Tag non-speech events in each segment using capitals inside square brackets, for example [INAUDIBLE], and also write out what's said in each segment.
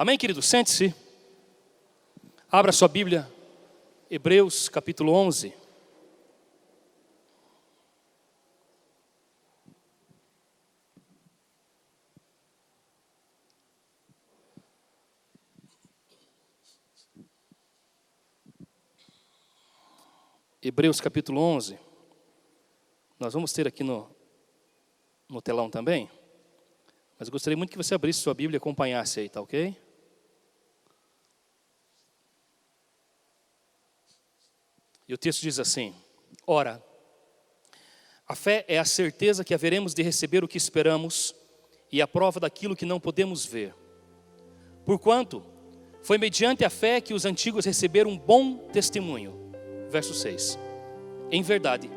Amém, querido? Sente-se. Abra sua Bíblia, Hebreus capítulo 11. Hebreus capítulo 11. Nós vamos ter aqui no, no telão também. Mas gostaria muito que você abrisse sua Bíblia e acompanhasse aí, tá ok? E o texto diz assim: Ora, a fé é a certeza que haveremos de receber o que esperamos e a prova daquilo que não podemos ver. Porquanto, foi mediante a fé que os antigos receberam um bom testemunho. Verso 6. Em verdade,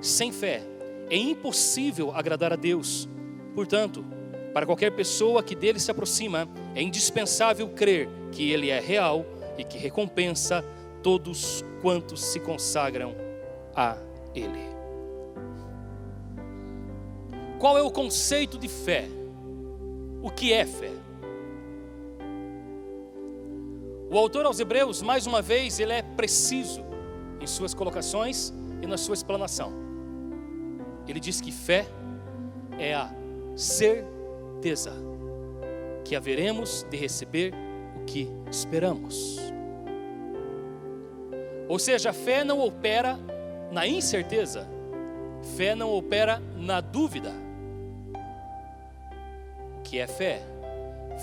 sem fé é impossível agradar a Deus. Portanto, para qualquer pessoa que dele se aproxima, é indispensável crer que ele é real e que recompensa todos quantos se consagram a Ele. Qual é o conceito de fé? O que é fé? O autor aos Hebreus, mais uma vez, ele é preciso em suas colocações e na sua explanação. Ele diz que fé é a certeza que haveremos de receber o que esperamos. Ou seja, a fé não opera na incerteza, fé não opera na dúvida. O que é fé?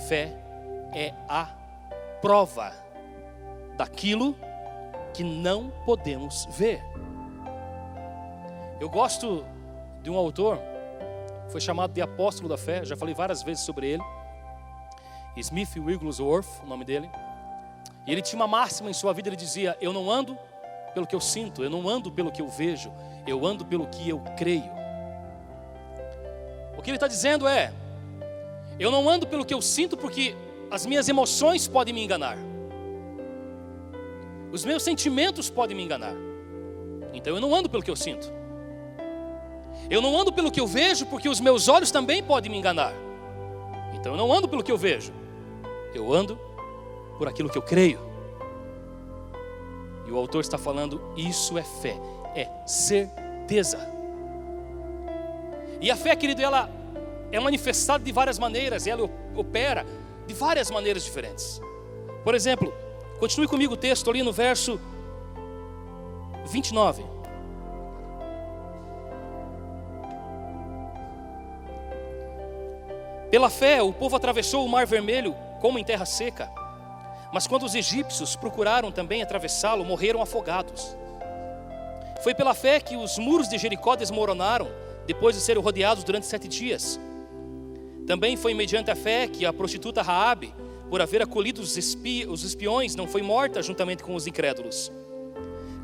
Fé é a prova daquilo que não podemos ver. Eu gosto de um autor, foi chamado de apóstolo da fé, já falei várias vezes sobre ele. Smith Wigglesworth, o nome dele. E ele tinha uma máxima em sua vida, ele dizia: Eu não ando pelo que eu sinto, eu não ando pelo que eu vejo, eu ando pelo que eu creio. O que ele está dizendo é: eu não ando pelo que eu sinto, porque as minhas emoções podem me enganar, os meus sentimentos podem me enganar, então eu não ando pelo que eu sinto. Eu não ando pelo que eu vejo, porque os meus olhos também podem me enganar. Então eu não ando pelo que eu vejo, eu ando por aquilo que eu creio. E o autor está falando: isso é fé, é certeza. E a fé, querido, ela é manifestada de várias maneiras, ela opera de várias maneiras diferentes. Por exemplo, continue comigo o texto ali no verso 29. Pela fé, o povo atravessou o mar vermelho como em terra seca. Mas quando os egípcios procuraram também atravessá-lo, morreram afogados. Foi pela fé que os muros de Jericó desmoronaram, depois de serem rodeados durante sete dias. Também foi mediante a fé que a prostituta Raabe, por haver acolhido os, espi os espiões, não foi morta juntamente com os incrédulos.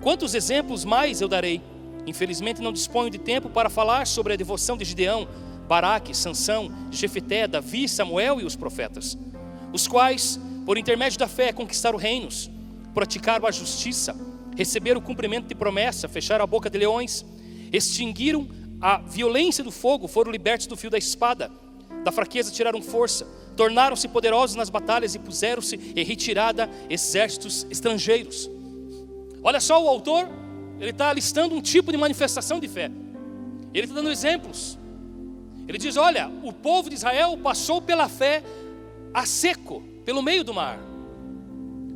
Quantos exemplos mais eu darei? Infelizmente não disponho de tempo para falar sobre a devoção de Gideão, Baraque, Sansão, Jefeté, Davi, Samuel e os profetas, os quais por intermédio da fé, conquistaram reinos, praticaram a justiça, receberam o cumprimento de promessa, fecharam a boca de leões, extinguiram a violência do fogo, foram libertos do fio da espada, da fraqueza tiraram força, tornaram-se poderosos nas batalhas e puseram-se em retirada exércitos estrangeiros. Olha só o autor, ele está listando um tipo de manifestação de fé. Ele está dando exemplos. Ele diz: Olha, o povo de Israel passou pela fé a seco pelo meio do mar.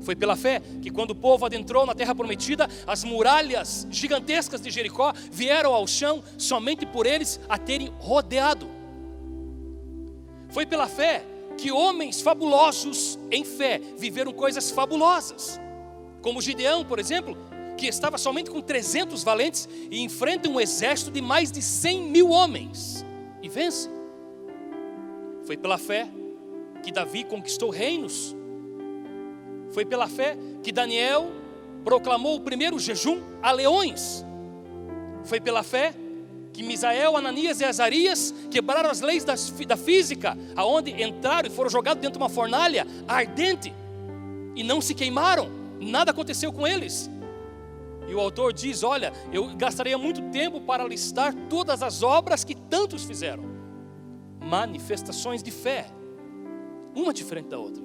Foi pela fé que, quando o povo adentrou na terra prometida, as muralhas gigantescas de Jericó vieram ao chão somente por eles a terem rodeado. Foi pela fé que homens fabulosos em fé viveram coisas fabulosas, como Gideão, por exemplo, que estava somente com 300 valentes e enfrenta um exército de mais de 100 mil homens e vence. Foi pela fé que Davi conquistou reinos. Foi pela fé que Daniel proclamou o primeiro jejum a leões. Foi pela fé que Misael, Ananias e Azarias quebraram as leis das, da física, aonde entraram e foram jogados dentro de uma fornalha ardente e não se queimaram, nada aconteceu com eles. E o autor diz: Olha, eu gastaria muito tempo para listar todas as obras que tantos fizeram. Manifestações de fé uma diferente da outra.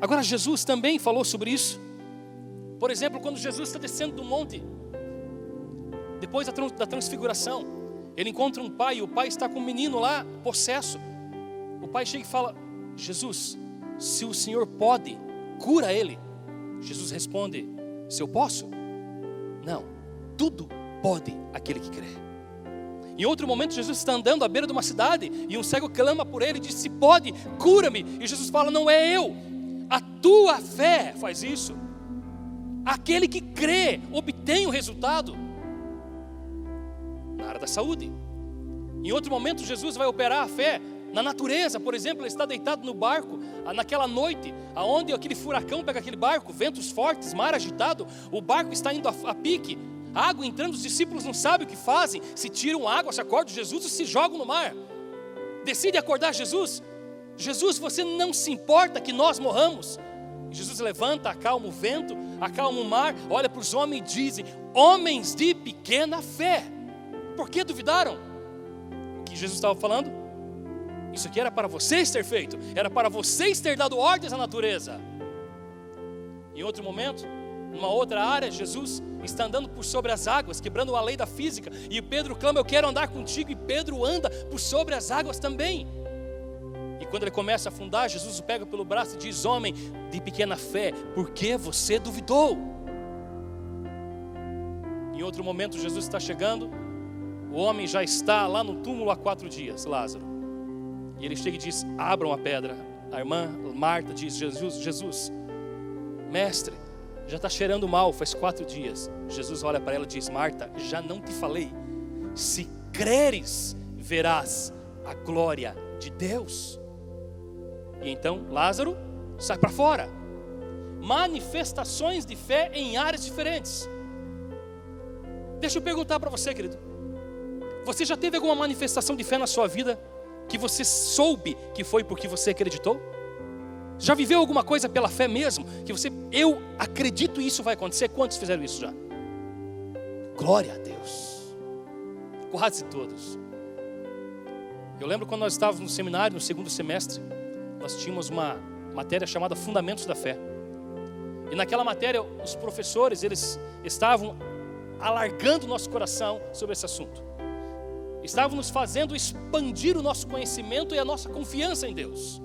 Agora, Jesus também falou sobre isso. Por exemplo, quando Jesus está descendo do monte, depois da transfiguração, ele encontra um pai e o pai está com um menino lá, possesso. O pai chega e fala: Jesus, se o Senhor pode, cura ele. Jesus responde: Se eu posso? Não, tudo pode aquele que crê. Em outro momento, Jesus está andando à beira de uma cidade e um cego clama por ele e diz: Se pode, cura-me. E Jesus fala: Não é eu, a tua fé faz isso. Aquele que crê obtém o resultado. Na área da saúde. Em outro momento, Jesus vai operar a fé na natureza, por exemplo, ele está deitado no barco, naquela noite, aonde aquele furacão pega aquele barco, ventos fortes, mar agitado, o barco está indo a, a pique, água entrando, os discípulos não sabem o que fazem, se tiram água, se acordam Jesus e se jogam no mar. Decide acordar Jesus. Jesus, você não se importa que nós morramos. Jesus levanta, acalma o vento, acalma o mar, olha para os homens e diz: Homens de pequena fé. Por que duvidaram? O que Jesus estava falando? Isso aqui era para vocês ter feito, era para vocês ter dado ordens à natureza. Em outro momento, numa outra área, Jesus está andando por sobre as águas, quebrando a lei da física, e Pedro clama: Eu quero andar contigo, e Pedro anda por sobre as águas também. E quando ele começa a afundar, Jesus o pega pelo braço e diz: Homem de pequena fé, por que você duvidou? Em outro momento, Jesus está chegando, o homem já está lá no túmulo há quatro dias, Lázaro. E ele chega e diz: Abram a pedra. A irmã Marta diz: Jesus, Jesus, mestre, já está cheirando mal, faz quatro dias. Jesus olha para ela e diz: Marta, já não te falei. Se creres, verás a glória de Deus. E então Lázaro sai para fora. Manifestações de fé em áreas diferentes. Deixa eu perguntar para você, querido. Você já teve alguma manifestação de fé na sua vida que você soube que foi porque você acreditou? Já viveu alguma coisa pela fé mesmo? Que você, eu acredito isso vai acontecer. Quantos fizeram isso já? Glória a Deus. Quase todos. Eu lembro quando nós estávamos no seminário, no segundo semestre, nós tínhamos uma matéria chamada Fundamentos da Fé. E naquela matéria, os professores, eles estavam alargando o nosso coração sobre esse assunto estavam nos fazendo expandir o nosso conhecimento e a nossa confiança em Deus.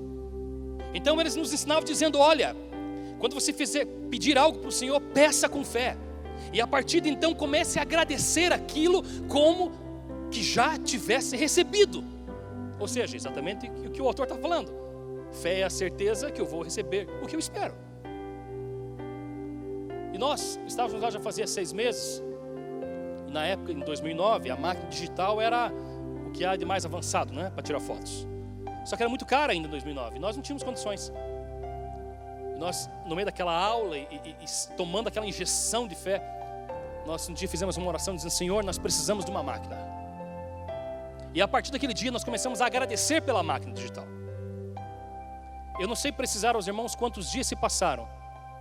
Então eles nos ensinavam dizendo: olha, quando você fizer pedir algo para o Senhor, peça com fé. E a partir de então comece a agradecer aquilo como que já tivesse recebido. Ou seja, exatamente o que o autor está falando. Fé é a certeza que eu vou receber o que eu espero. E nós estávamos lá já fazia seis meses, na época, em 2009, a máquina digital era o que há de mais avançado, né, para tirar fotos. Só que era muito cara ainda em 2009. Nós não tínhamos condições. Nós, no meio daquela aula e, e, e tomando aquela injeção de fé, nós um dia fizemos uma oração dizendo: Senhor, nós precisamos de uma máquina. E a partir daquele dia nós começamos a agradecer pela máquina digital. Eu não sei precisar aos irmãos quantos dias se passaram.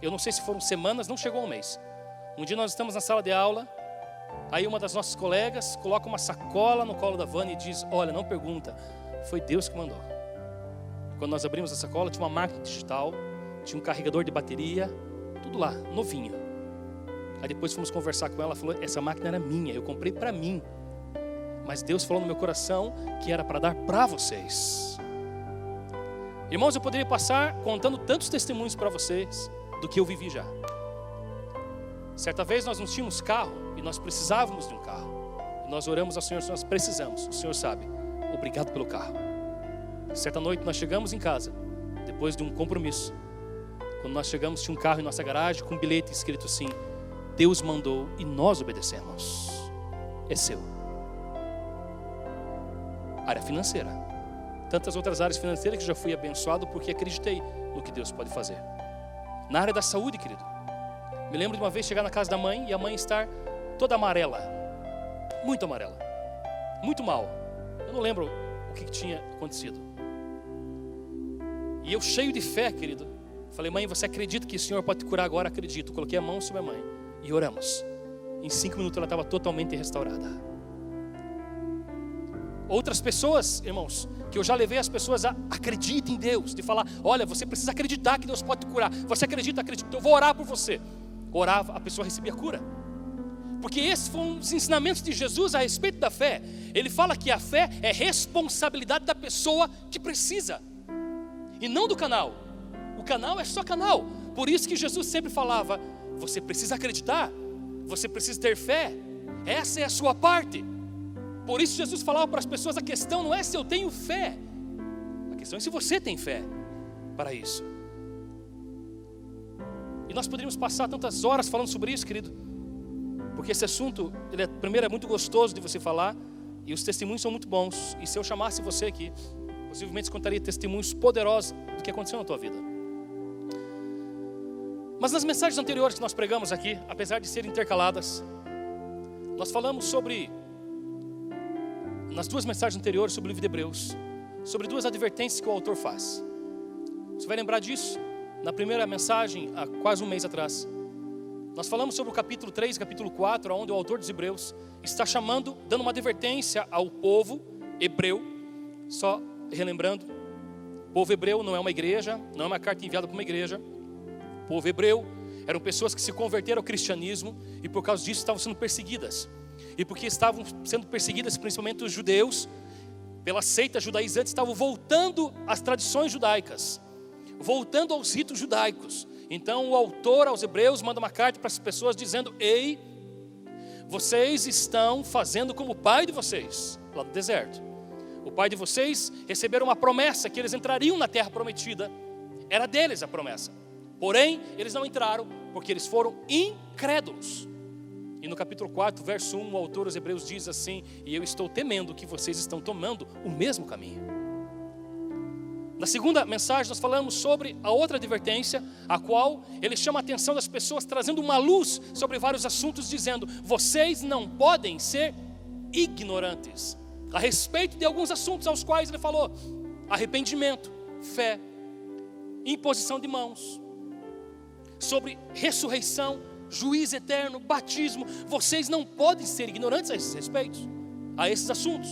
Eu não sei se foram semanas, não chegou um mês. Um dia nós estamos na sala de aula Aí uma das nossas colegas coloca uma sacola no colo da Vânia e diz: Olha, não pergunta, foi Deus que mandou. Quando nós abrimos a sacola, tinha uma máquina digital, tinha um carregador de bateria, tudo lá, novinho. Aí depois fomos conversar com ela, falou: Essa máquina era minha, eu comprei para mim. Mas Deus falou no meu coração que era para dar para vocês. Irmãos, eu poderia passar contando tantos testemunhos para vocês do que eu vivi já. Certa vez nós não tínhamos carro e nós precisávamos de um carro. Nós oramos ao Senhor, nós precisamos. O Senhor sabe. Obrigado pelo carro. Certa noite nós chegamos em casa, depois de um compromisso. Quando nós chegamos, tinha um carro em nossa garagem com um bilhete escrito assim: Deus mandou e nós obedecemos. É seu. Área financeira. Tantas outras áreas financeiras que já fui abençoado porque acreditei no que Deus pode fazer. Na área da saúde, querido. Me lembro de uma vez chegar na casa da mãe e a mãe estar toda amarela, muito amarela, muito mal. Eu não lembro o que tinha acontecido. E eu cheio de fé, querido, falei, mãe, você acredita que o Senhor pode te curar agora? Acredito. Coloquei a mão sobre a mãe e oramos. Em cinco minutos ela estava totalmente restaurada. outras pessoas, irmãos, que eu já levei as pessoas a acreditar em Deus, de falar, olha, você precisa acreditar que Deus pode te curar. Você acredita, acredita, eu vou orar por você. Orava, a pessoa recebia cura. Porque esses foram os ensinamentos de Jesus a respeito da fé. Ele fala que a fé é responsabilidade da pessoa que precisa, e não do canal. O canal é só canal. Por isso que Jesus sempre falava: você precisa acreditar, você precisa ter fé, essa é a sua parte. Por isso Jesus falava para as pessoas: a questão não é se eu tenho fé, a questão é se você tem fé para isso. E nós poderíamos passar tantas horas falando sobre isso, querido, porque esse assunto, ele é, primeiro, é muito gostoso de você falar, e os testemunhos são muito bons. E se eu chamasse você aqui, possivelmente contaria testemunhos poderosos do que aconteceu na tua vida. Mas nas mensagens anteriores que nós pregamos aqui, apesar de serem intercaladas, nós falamos sobre, nas duas mensagens anteriores sobre o livro de Hebreus, sobre duas advertências que o autor faz. Você vai lembrar disso? Na primeira mensagem, há quase um mês atrás, nós falamos sobre o capítulo 3 e capítulo 4, onde o autor dos Hebreus está chamando, dando uma advertência ao povo hebreu, só relembrando, o povo hebreu não é uma igreja, não é uma carta enviada para uma igreja. O povo hebreu eram pessoas que se converteram ao cristianismo e por causa disso estavam sendo perseguidas. E porque estavam sendo perseguidas, principalmente os judeus, pela seita judaizante, estavam voltando às tradições judaicas, voltando aos ritos judaicos. Então o autor aos hebreus manda uma carta para as pessoas dizendo: Ei, vocês estão fazendo como o pai de vocês, lá no deserto. O pai de vocês receberam uma promessa que eles entrariam na terra prometida. Era deles a promessa. Porém, eles não entraram porque eles foram incrédulos. E no capítulo 4, verso 1, o autor dos Hebreus diz assim: E eu estou temendo que vocês estão tomando o mesmo caminho. Na segunda mensagem, nós falamos sobre a outra advertência, a qual ele chama a atenção das pessoas, trazendo uma luz sobre vários assuntos, dizendo: Vocês não podem ser ignorantes a respeito de alguns assuntos aos quais ele falou: arrependimento, fé, imposição de mãos, sobre ressurreição, juiz eterno, batismo. Vocês não podem ser ignorantes a esses respeitos, a esses assuntos.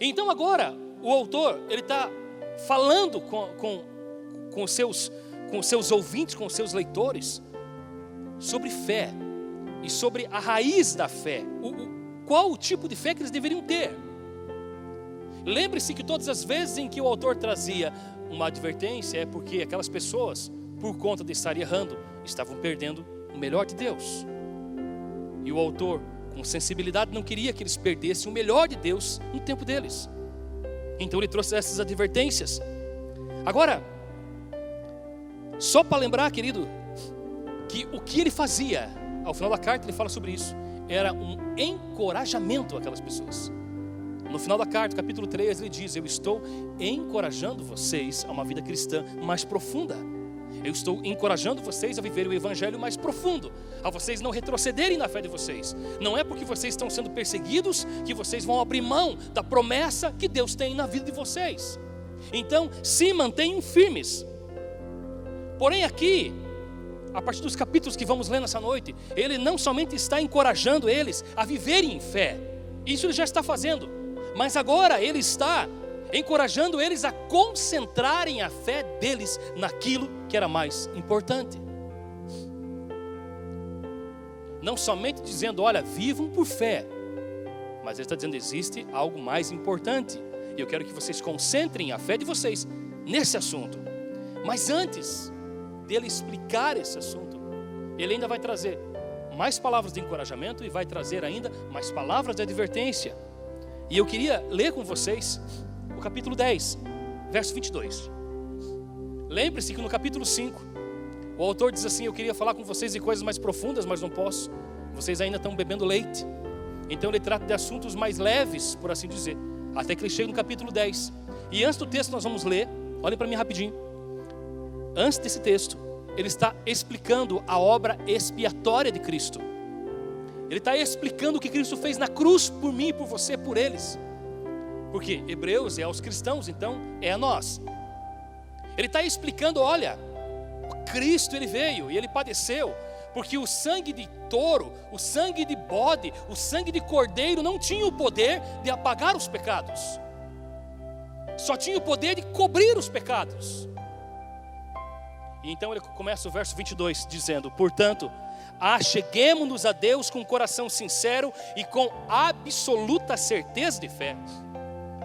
Então agora o autor ele está falando com, com, com, seus, com seus ouvintes, com seus leitores, sobre fé e sobre a raiz da fé. O, qual o tipo de fé que eles deveriam ter. Lembre-se que todas as vezes em que o autor trazia uma advertência é porque aquelas pessoas, por conta de estar errando, estavam perdendo o melhor de Deus. E o autor, com sensibilidade, não queria que eles perdessem o melhor de Deus no tempo deles. Então ele trouxe essas advertências. Agora, só para lembrar, querido, que o que ele fazia, ao final da carta ele fala sobre isso era um encorajamento àquelas pessoas. No final da carta, capítulo 3, ele diz: Eu estou encorajando vocês a uma vida cristã mais profunda. Eu estou encorajando vocês a viver o evangelho mais profundo, a vocês não retrocederem na fé de vocês. Não é porque vocês estão sendo perseguidos que vocês vão abrir mão da promessa que Deus tem na vida de vocês. Então, se mantenham firmes. Porém, aqui, a partir dos capítulos que vamos ler nessa noite, ele não somente está encorajando eles a viverem em fé, isso ele já está fazendo, mas agora ele está encorajando eles a concentrarem a fé deles naquilo que era mais importante. Não somente dizendo, olha, vivam por fé, mas ele está dizendo, existe algo mais importante. E eu quero que vocês concentrem a fé de vocês nesse assunto. Mas antes, dele explicar esse assunto, ele ainda vai trazer mais palavras de encorajamento e vai trazer ainda mais palavras de advertência. E eu queria ler com vocês o capítulo 10, verso 22. Lembre-se que no capítulo 5, o autor diz assim: Eu queria falar com vocês de coisas mais profundas, mas não posso. Vocês ainda estão bebendo leite. Então ele trata de assuntos mais leves, por assim dizer, até que ele chega no capítulo 10. E antes do texto nós vamos ler, olhem para mim rapidinho antes desse texto, ele está explicando a obra expiatória de Cristo. Ele está explicando o que Cristo fez na cruz por mim, por você, por eles. Porque Hebreus é aos cristãos, então é a nós. Ele está explicando, olha, Cristo ele veio e ele padeceu Porque o sangue de touro, o sangue de bode, o sangue de cordeiro não tinha o poder de apagar os pecados. Só tinha o poder de cobrir os pecados. E então ele começa o verso 22 dizendo: Portanto, acheguemos-nos a Deus com um coração sincero e com absoluta certeza de fé,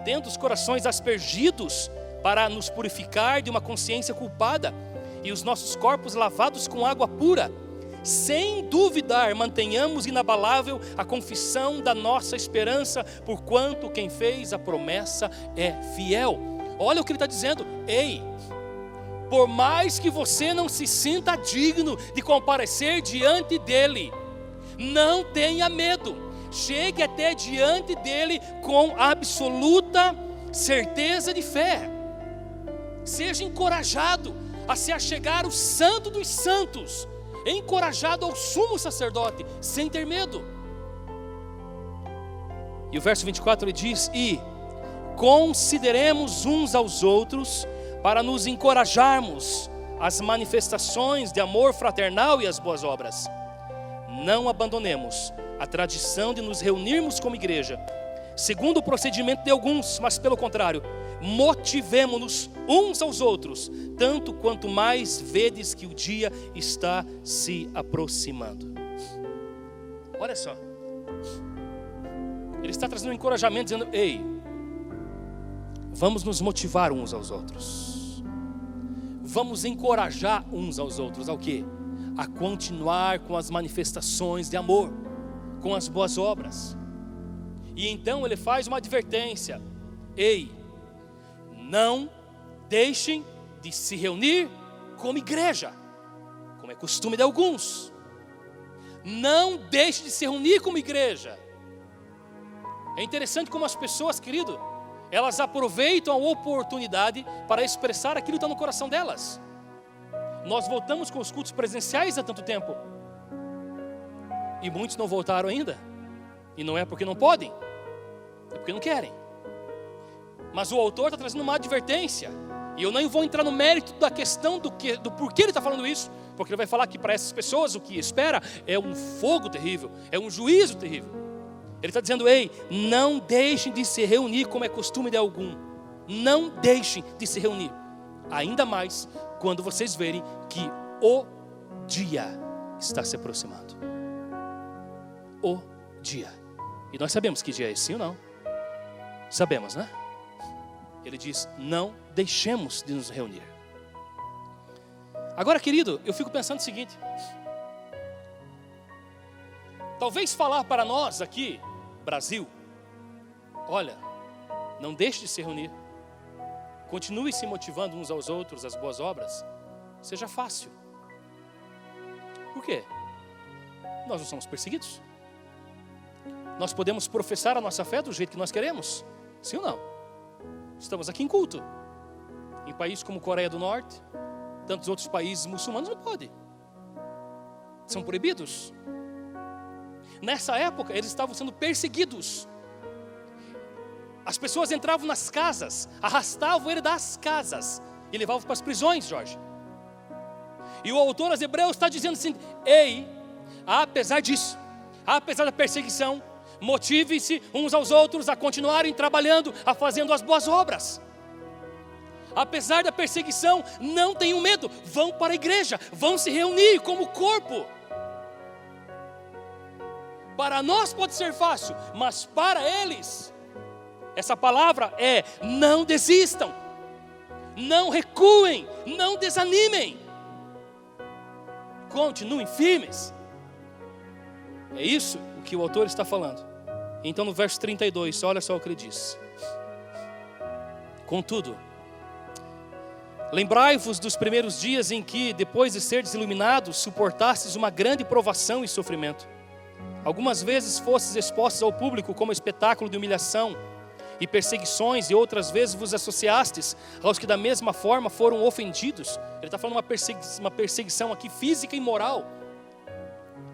tendo os corações aspergidos para nos purificar de uma consciência culpada e os nossos corpos lavados com água pura. Sem duvidar, mantenhamos inabalável a confissão da nossa esperança, porquanto quem fez a promessa é fiel. Olha o que ele está dizendo, ei, por mais que você não se sinta digno de comparecer diante dele, não tenha medo, chegue até diante dele com absoluta certeza de fé, seja encorajado a se achegar o Santo dos Santos, encorajado ao sumo sacerdote, sem ter medo. E o verso 24 ele diz: E consideremos uns aos outros para nos encorajarmos as manifestações de amor fraternal e as boas obras. Não abandonemos a tradição de nos reunirmos como igreja, segundo o procedimento de alguns, mas pelo contrário, motivemos-nos uns aos outros, tanto quanto mais vedes que o dia está se aproximando. Olha só, ele está trazendo um encorajamento, dizendo: Ei, vamos nos motivar uns aos outros, vamos encorajar uns aos outros, ao que? A continuar com as manifestações de amor, com as boas obras. E então ele faz uma advertência: Ei, não deixem de se reunir como igreja, como é costume de alguns. Não deixe de se reunir como igreja. É interessante como as pessoas, querido, elas aproveitam a oportunidade para expressar aquilo que está no coração delas. Nós voltamos com os cultos presenciais há tanto tempo. E muitos não voltaram ainda. E não é porque não podem, é porque não querem. Mas o autor está trazendo uma advertência. E eu não vou entrar no mérito da questão do, que, do porquê ele está falando isso, porque ele vai falar que para essas pessoas o que espera é um fogo terrível, é um juízo terrível. Ele está dizendo: ei, não deixem de se reunir como é costume de algum, não deixem de se reunir, ainda mais quando vocês verem que o dia está se aproximando. O dia. E nós sabemos que dia é esse, ou não? Sabemos, né? Ele diz: não deixemos de nos reunir. Agora, querido, eu fico pensando o seguinte: talvez falar para nós aqui, Brasil, olha, não deixe de se reunir, continue se motivando uns aos outros as boas obras, seja fácil. Por quê? Nós não somos perseguidos. Nós podemos professar a nossa fé do jeito que nós queremos, sim ou não? Estamos aqui em culto. Em países como Coreia do Norte, tantos outros países muçulmanos não podem. São proibidos. Nessa época, eles estavam sendo perseguidos. As pessoas entravam nas casas, arrastavam ele das casas e levavam para as prisões, Jorge. E o autor aos Hebreus está dizendo assim: Ei, apesar disso, apesar da perseguição, motive-se uns aos outros a continuarem trabalhando, a fazendo as boas obras. Apesar da perseguição, não tenham medo, vão para a igreja, vão se reunir como corpo. Para nós pode ser fácil, mas para eles, essa palavra é: não desistam, não recuem, não desanimem, continuem firmes. É isso o que o autor está falando. Então no verso 32, olha só o que ele diz. Contudo, lembrai-vos dos primeiros dias em que, depois de seres iluminados, suportastes uma grande provação e sofrimento. Algumas vezes fostes expostos ao público como espetáculo de humilhação e perseguições, e outras vezes vos associastes aos que da mesma forma foram ofendidos. Ele está falando uma, persegui uma perseguição aqui física e moral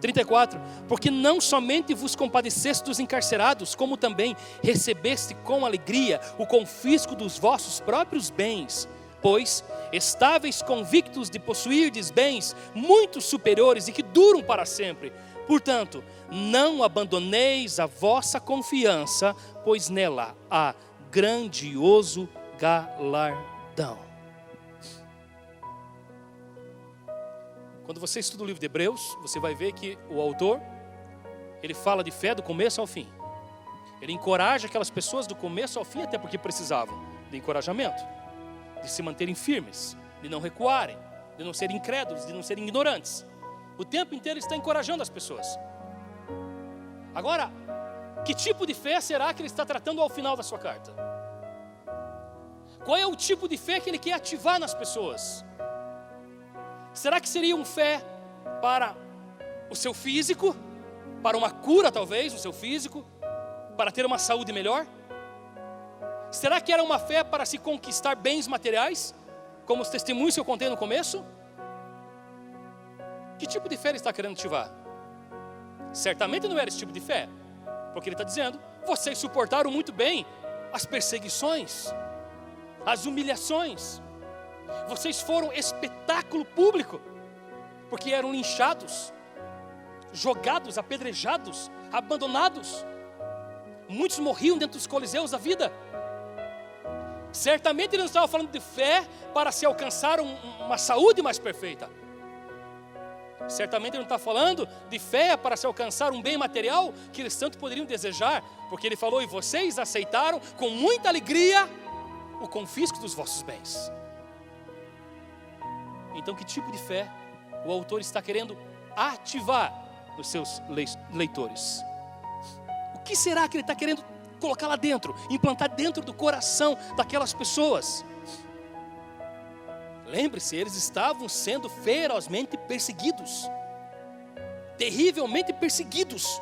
34. Porque não somente vos compadeceste dos encarcerados, como também recebeste com alegria o confisco dos vossos próprios bens, pois estáveis, convictos de possuirdes bens muito superiores e que duram para sempre. Portanto, não abandoneis a vossa confiança, pois nela há grandioso galardão. Quando você estuda o livro de Hebreus, você vai ver que o autor, ele fala de fé do começo ao fim. Ele encoraja aquelas pessoas do começo ao fim, até porque precisavam de encorajamento, de se manterem firmes, de não recuarem, de não serem incrédulos, de não serem ignorantes. O tempo inteiro ele está encorajando as pessoas. Agora, que tipo de fé será que ele está tratando ao final da sua carta? Qual é o tipo de fé que ele quer ativar nas pessoas? Será que seria um fé para o seu físico, para uma cura talvez no seu físico, para ter uma saúde melhor? Será que era uma fé para se conquistar bens materiais, como os testemunhos que eu contei no começo? Que tipo de fé ele está querendo ativar? Certamente não era esse tipo de fé, porque ele está dizendo: vocês suportaram muito bem as perseguições, as humilhações, vocês foram espetáculo público, porque eram linchados, jogados, apedrejados, abandonados. Muitos morriam dentro dos coliseus da vida. Certamente ele não estava falando de fé para se alcançar um, uma saúde mais perfeita. Certamente ele não está falando de fé para se alcançar um bem material que eles tanto poderiam desejar, porque ele falou: e vocês aceitaram com muita alegria o confisco dos vossos bens. Então, que tipo de fé o autor está querendo ativar nos seus leitores? O que será que ele está querendo colocar lá dentro, implantar dentro do coração daquelas pessoas? Lembre-se, eles estavam sendo ferozmente perseguidos, terrivelmente perseguidos.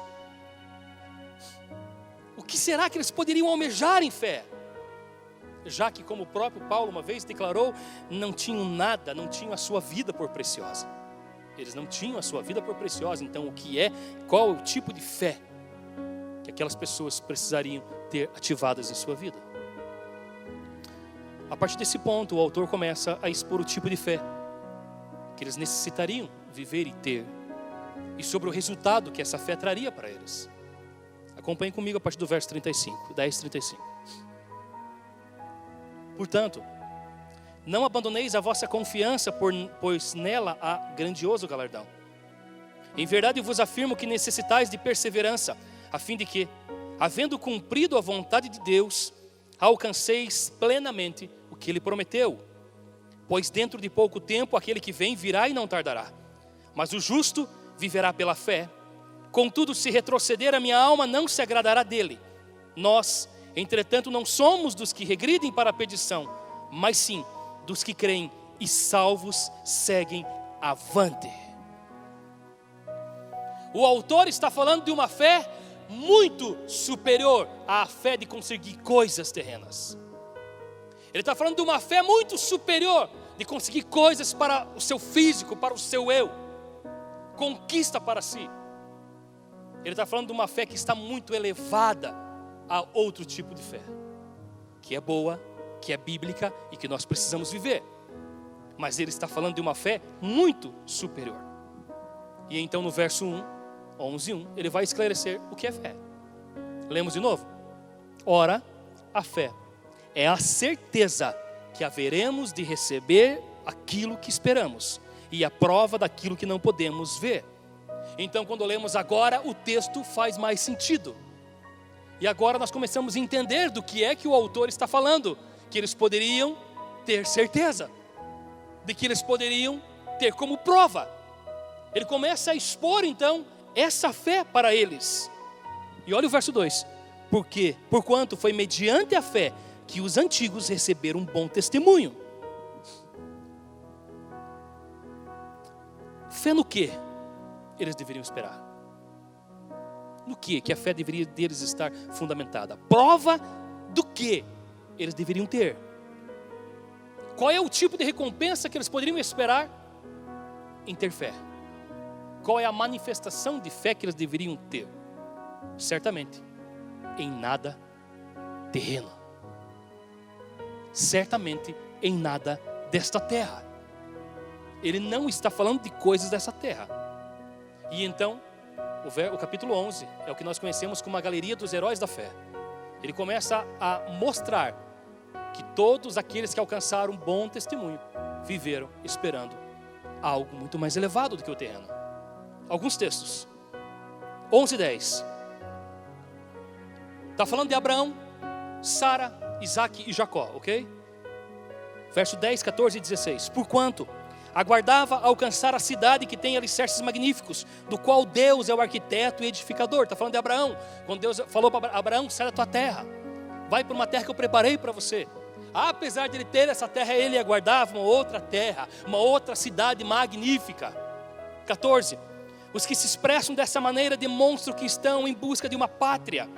O que será que eles poderiam almejar em fé? já que, como o próprio Paulo uma vez declarou, não tinham nada, não tinham a sua vida por preciosa. Eles não tinham a sua vida por preciosa. Então, o que é, qual é o tipo de fé que aquelas pessoas precisariam ter ativadas em sua vida? A partir desse ponto, o autor começa a expor o tipo de fé que eles necessitariam viver e ter, e sobre o resultado que essa fé traria para eles. Acompanhe comigo a partir do verso 35, 10, 35. Portanto, não abandoneis a vossa confiança, pois nela há grandioso galardão. Em verdade vos afirmo que necessitais de perseverança, a fim de que, havendo cumprido a vontade de Deus, alcanceis plenamente o que ele prometeu. Pois dentro de pouco tempo aquele que vem virá e não tardará. Mas o justo viverá pela fé. Contudo, se retroceder a minha alma, não se agradará dele. Nós, Entretanto, não somos dos que regridem para a perdição, mas sim dos que creem e salvos seguem avante. O autor está falando de uma fé muito superior à fé de conseguir coisas terrenas. Ele está falando de uma fé muito superior de conseguir coisas para o seu físico, para o seu eu, conquista para si. Ele está falando de uma fé que está muito elevada a outro tipo de fé, que é boa, que é bíblica e que nós precisamos viver. Mas ele está falando de uma fé muito superior. E então no verso 1, 11, 1, ele vai esclarecer o que é fé. Lemos de novo. Ora, a fé é a certeza que haveremos de receber aquilo que esperamos e a prova daquilo que não podemos ver. Então, quando lemos agora, o texto faz mais sentido. E agora nós começamos a entender do que é que o autor está falando, que eles poderiam ter certeza, de que eles poderiam ter como prova. Ele começa a expor então essa fé para eles. E olha o verso 2: Porque, porquanto foi mediante a fé que os antigos receberam um bom testemunho. Fé no que eles deveriam esperar? no que? Que a fé deveria deles estar fundamentada. Prova do que eles deveriam ter. Qual é o tipo de recompensa que eles poderiam esperar em ter fé? Qual é a manifestação de fé que eles deveriam ter? Certamente, em nada terreno. Certamente, em nada desta terra. Ele não está falando de coisas dessa terra. E então, o, capítulo 11 é o que nós conhecemos como a galeria dos heróis da fé. Ele começa a mostrar que todos aqueles que alcançaram um bom testemunho viveram esperando algo muito mais elevado do que o terreno. Alguns textos. 11 e 10. Está falando de Abraão, Sara, Isaac e Jacó, ok? Verso 10, 14 e 16. Porquanto aguardava alcançar a cidade que tem alicerces magníficos, do qual Deus é o arquiteto e edificador. Está falando de Abraão. Quando Deus falou para Abraão: sai da tua terra, vai para uma terra que eu preparei para você. Apesar de ele ter essa terra, ele aguardava uma outra terra, uma outra cidade magnífica. 14. Os que se expressam dessa maneira demonstram que estão em busca de uma pátria.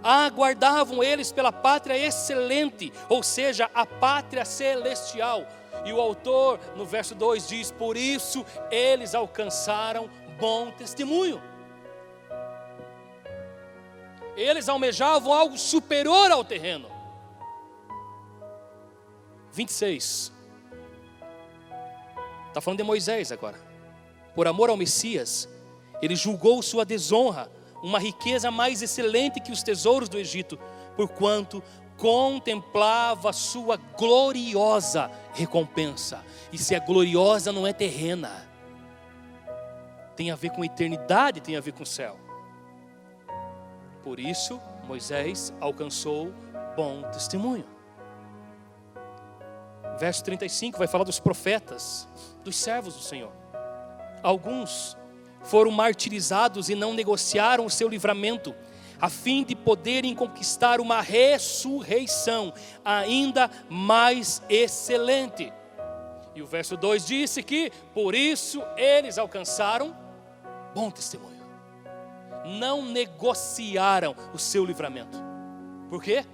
Aguardavam eles pela pátria excelente, ou seja, a pátria celestial. E o autor, no verso 2, diz: Por isso eles alcançaram bom testemunho. Eles almejavam algo superior ao terreno. 26. Está falando de Moisés agora. Por amor ao Messias, ele julgou sua desonra, uma riqueza mais excelente que os tesouros do Egito, porquanto contemplava sua gloriosa recompensa. E se é gloriosa, não é terrena, tem a ver com eternidade, tem a ver com o céu. Por isso, Moisés alcançou bom testemunho verso 35 vai falar dos profetas, dos servos do Senhor. Alguns foram martirizados e não negociaram o seu livramento, a fim de poderem conquistar uma ressurreição ainda mais excelente. E o verso 2 disse que por isso eles alcançaram bom testemunho. Não negociaram o seu livramento. Por quê?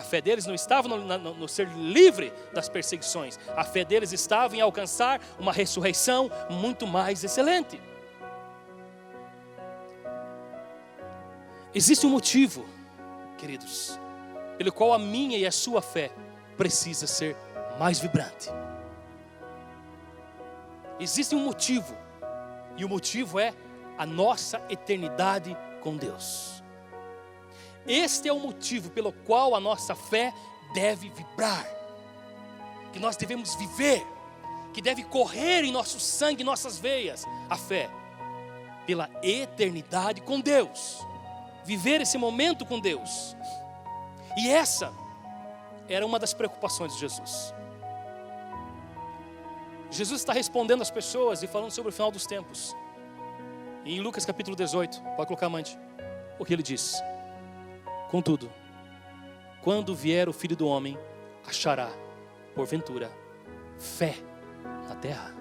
A fé deles não estava no, no, no, ser livre das perseguições, a fé deles estava em alcançar uma ressurreição muito mais excelente. Existe um motivo, queridos, pelo qual a minha e a sua fé precisa ser mais vibrante. Existe um motivo, e o motivo é a nossa eternidade com Deus. Este é o motivo pelo qual a nossa fé deve vibrar, que nós devemos viver, que deve correr em nosso sangue, em nossas veias, a fé, pela eternidade com Deus, viver esse momento com Deus. E essa era uma das preocupações de Jesus. Jesus está respondendo às pessoas e falando sobre o final dos tempos. em Lucas capítulo 18, pode colocar amante, o que ele diz? Contudo, quando vier o filho do homem, achará, porventura, fé na terra.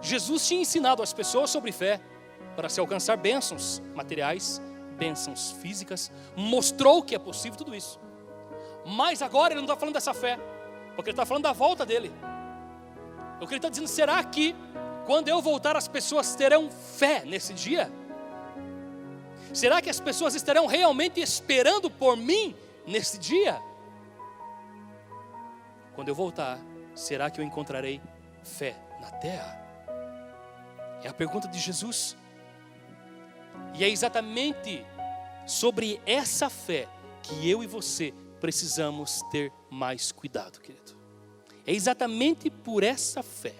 Jesus tinha ensinado as pessoas sobre fé para se alcançar bênçãos materiais, bênçãos físicas, mostrou que é possível tudo isso. Mas agora ele não está falando dessa fé, porque ele está falando da volta dele. O que ele está dizendo, será que quando eu voltar as pessoas terão fé nesse dia? Será que as pessoas estarão realmente esperando por mim nesse dia? Quando eu voltar, será que eu encontrarei fé na terra? É a pergunta de Jesus. E é exatamente sobre essa fé que eu e você precisamos ter mais cuidado, querido. É exatamente por essa fé.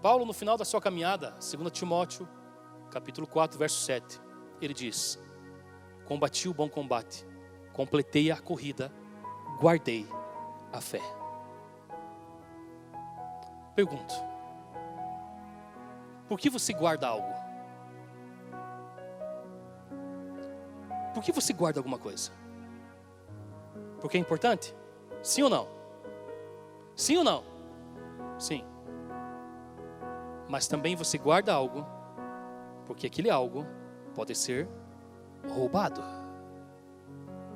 Paulo, no final da sua caminhada, segundo Timóteo capítulo 4, verso 7, ele diz: Combati o bom combate, completei a corrida, guardei a fé. Pergunto: Por que você guarda algo? Por que você guarda alguma coisa? Porque é importante? Sim ou não? Sim ou não? Sim. Mas também você guarda algo porque aquele algo pode ser roubado.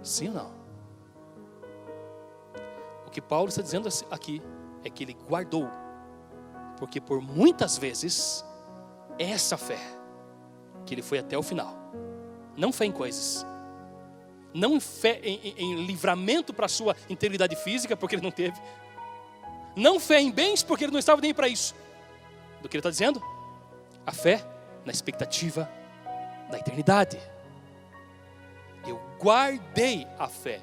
Sim ou não? O que Paulo está dizendo aqui é que ele guardou, porque por muitas vezes essa fé que ele foi até o final, não fé em coisas, não fé, em, em, em livramento para a sua integridade física, porque ele não teve, não fé em bens, porque ele não estava nem para isso. Do que ele está dizendo? A fé na expectativa da eternidade. Eu guardei a fé.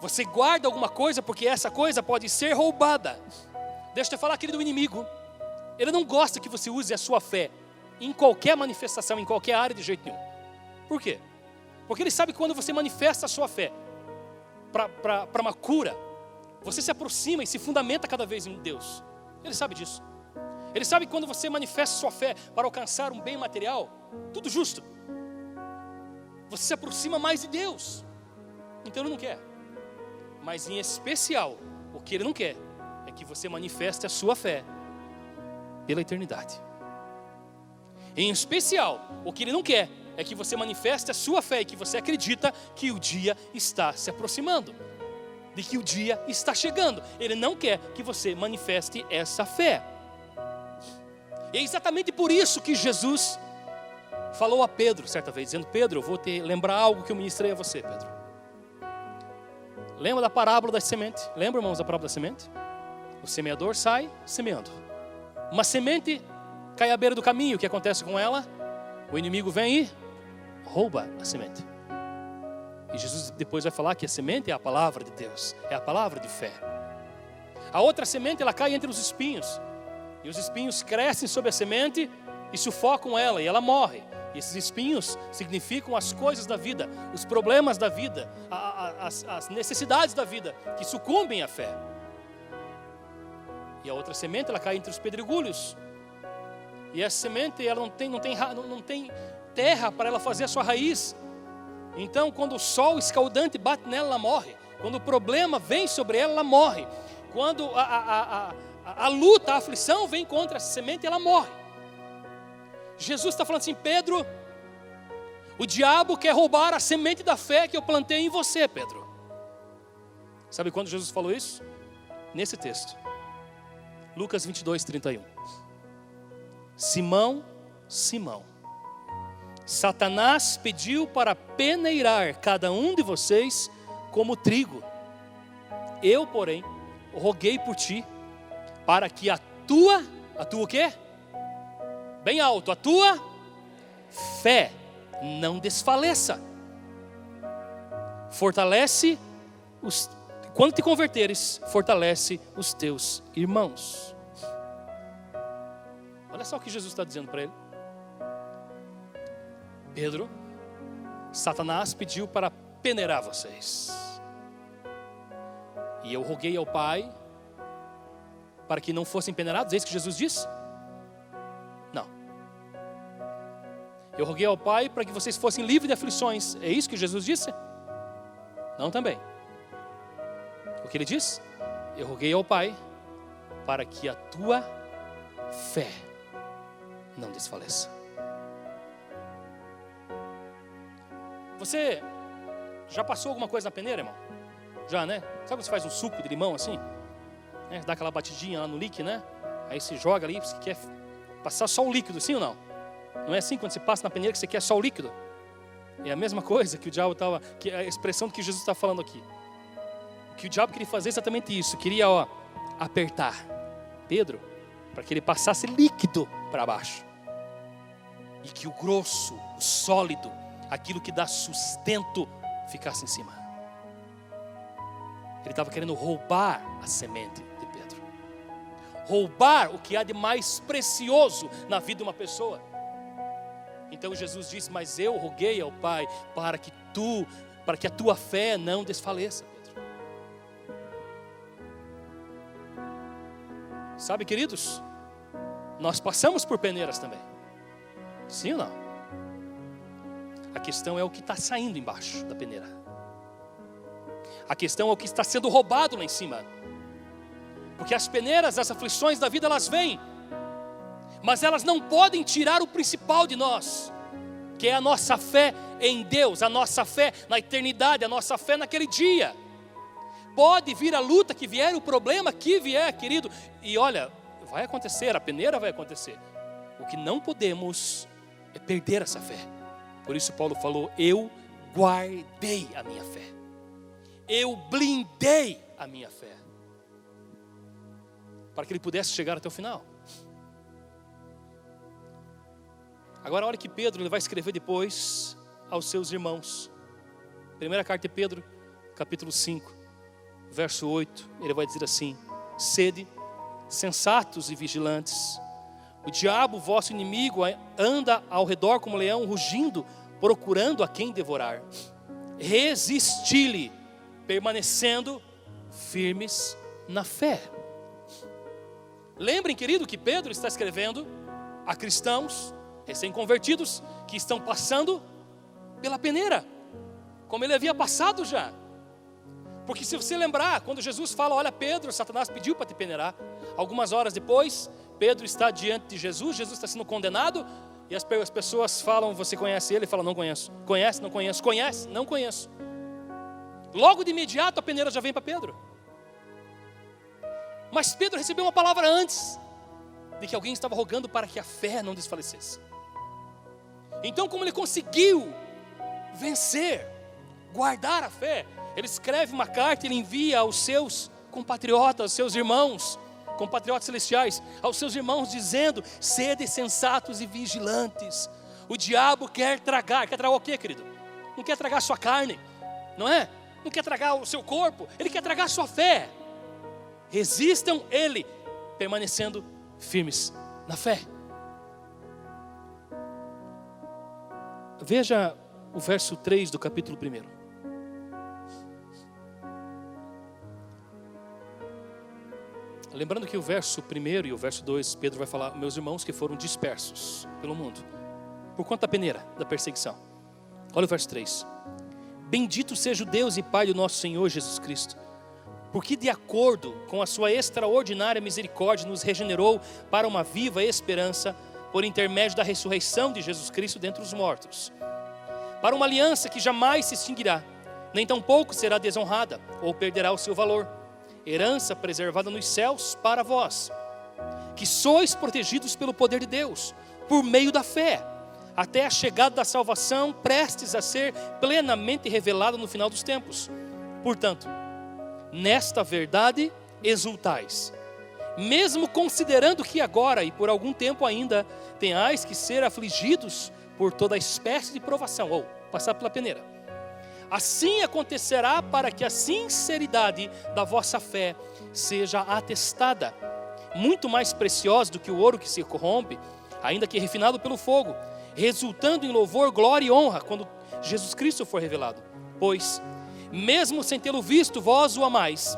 Você guarda alguma coisa porque essa coisa pode ser roubada. Deixa eu te falar, querido inimigo. Ele não gosta que você use a sua fé em qualquer manifestação, em qualquer área de jeito nenhum. Por quê? Porque ele sabe que quando você manifesta a sua fé para uma cura, você se aproxima e se fundamenta cada vez em Deus. Ele sabe disso. Ele sabe que quando você manifesta sua fé para alcançar um bem material, tudo justo, você se aproxima mais de Deus. Então ele não quer. Mas em especial, o que ele não quer é que você manifeste a sua fé pela eternidade. Em especial, o que ele não quer é que você manifeste a sua fé e que você acredita que o dia está se aproximando, de que o dia está chegando. Ele não quer que você manifeste essa fé. E é exatamente por isso que Jesus falou a Pedro certa vez, dizendo: Pedro, eu vou te lembrar algo que eu ministrei a você, Pedro. Lembra da parábola da semente? Lembra, irmãos, da parábola da semente? O semeador sai semeando. Uma semente cai à beira do caminho, o que acontece com ela? O inimigo vem e rouba a semente. E Jesus depois vai falar que a semente é a palavra de Deus, é a palavra de fé. A outra semente ela cai entre os espinhos. E os espinhos crescem sobre a semente e sufocam ela, e ela morre. E esses espinhos significam as coisas da vida, os problemas da vida, a, a, as, as necessidades da vida que sucumbem à fé. E a outra semente ela cai entre os pedregulhos. E essa semente ela não tem, não tem, não tem terra para ela fazer a sua raiz. Então, quando o sol escaldante bate nela, ela morre. Quando o problema vem sobre ela, ela morre. Quando a, a, a, a, luta, a aflição vem contra essa semente, ela morre. Jesus está falando assim, Pedro, o diabo quer roubar a semente da fé que eu plantei em você, Pedro. Sabe quando Jesus falou isso? Nesse texto, Lucas 22, 31. Simão, Simão, Satanás pediu para peneirar cada um de vocês como trigo. Eu, porém, roguei por ti para que a tua, a tua o quê? Bem alto, a tua fé não desfaleça. Fortalece os quando te converteres, fortalece os teus irmãos. Olha só o que Jesus está dizendo para ele. Pedro, Satanás pediu para peneirar vocês. E eu roguei ao Pai para que não fossem peneirados? É isso que Jesus disse? Não. Eu roguei ao Pai para que vocês fossem livres de aflições. É isso que Jesus disse? Não também. O que ele diz? Eu roguei ao Pai para que a tua fé não desfaleça. Você já passou alguma coisa na peneira, irmão? Já, né? Sabe quando você faz um suco de limão assim? Né? dá aquela batidinha lá no líquido, né? Aí você joga ali, você quer passar só o líquido, sim ou não? Não é assim quando você passa na peneira que você quer só o líquido? É a mesma [LAUGHS] coisa que o diabo estava, que a expressão que Jesus está falando aqui. O que o diabo queria fazer é exatamente isso, queria ó, apertar Pedro para que ele passasse líquido para baixo. E que o grosso, o sólido, aquilo que dá sustento ficasse em cima. Ele estava querendo roubar a semente roubar o que há de mais precioso na vida de uma pessoa. Então Jesus disse: Mas eu roguei ao Pai para que tu, para que a tua fé não desfaleça, Pedro. Sabe, queridos, nós passamos por peneiras também. Sim ou não? A questão é o que está saindo embaixo da peneira. A questão é o que está sendo roubado lá em cima. Porque as peneiras, as aflições da vida, elas vêm, mas elas não podem tirar o principal de nós, que é a nossa fé em Deus, a nossa fé na eternidade, a nossa fé naquele dia. Pode vir a luta que vier, o problema que vier, querido, e olha, vai acontecer, a peneira vai acontecer. O que não podemos é perder essa fé. Por isso Paulo falou: Eu guardei a minha fé. Eu blindei a minha fé. Para que ele pudesse chegar até o final. Agora olha que Pedro ele vai escrever depois aos seus irmãos. Primeira carta de Pedro, capítulo 5, verso 8, ele vai dizer assim: Sede sensatos e vigilantes. O diabo, vosso inimigo, anda ao redor como leão, rugindo, procurando a quem devorar. Resisti-lhe, permanecendo firmes na fé. Lembrem, querido, que Pedro está escrevendo a cristãos recém-convertidos que estão passando pela peneira, como ele havia passado já. Porque se você lembrar, quando Jesus fala, olha Pedro, Satanás pediu para te peneirar. Algumas horas depois, Pedro está diante de Jesus, Jesus está sendo condenado, e as pessoas falam, você conhece ele? Ele fala, não conheço. Conhece? Não conheço. Conhece? Não conheço. Logo de imediato a peneira já vem para Pedro. Mas Pedro recebeu uma palavra antes de que alguém estava rogando para que a fé não desfalecesse. Então, como ele conseguiu vencer, guardar a fé, ele escreve uma carta, ele envia aos seus compatriotas, aos seus irmãos, compatriotas celestiais, aos seus irmãos, dizendo: sede sensatos e vigilantes. O diabo quer tragar, quer tragar o que, querido? Não quer tragar a sua carne, não é? Não quer tragar o seu corpo, ele quer tragar a sua fé. Resistam ele, permanecendo firmes na fé. Veja o verso 3 do capítulo 1. Lembrando que o verso 1 e o verso 2, Pedro vai falar, meus irmãos que foram dispersos pelo mundo, por conta da peneira, da perseguição. Olha o verso 3. Bendito seja o Deus e Pai do nosso Senhor Jesus Cristo, porque de acordo com a sua extraordinária misericórdia nos regenerou para uma viva esperança por intermédio da ressurreição de Jesus Cristo dentre os mortos, para uma aliança que jamais se extinguirá, nem tampouco será desonrada ou perderá o seu valor, herança preservada nos céus para vós, que sois protegidos pelo poder de Deus, por meio da fé, até a chegada da salvação prestes a ser plenamente revelada no final dos tempos. Portanto, nesta verdade exultais mesmo considerando que agora e por algum tempo ainda tenhais que ser afligidos por toda espécie de provação, ou passar pela peneira. Assim acontecerá para que a sinceridade da vossa fé seja atestada, muito mais preciosa do que o ouro que se corrompe, ainda que refinado pelo fogo, resultando em louvor, glória e honra quando Jesus Cristo for revelado. Pois, mesmo sem tê-lo visto, vós o amais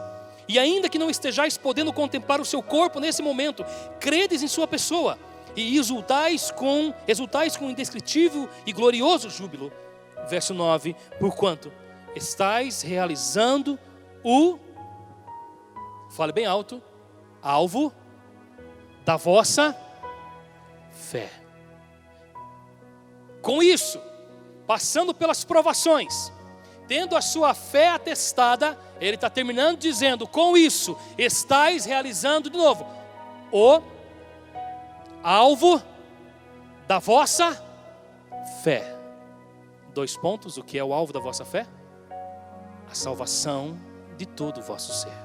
e ainda que não estejais podendo contemplar o seu corpo nesse momento, credes em sua pessoa e exultais com, exultais com indescritível e glorioso júbilo. Verso 9: Porquanto estais realizando o, fale bem alto, alvo da vossa fé. Com isso, passando pelas provações, tendo a sua fé atestada, ele está terminando dizendo: com isso, estáis realizando de novo o alvo da vossa fé. Dois pontos: o que é o alvo da vossa fé? A salvação de todo o vosso ser.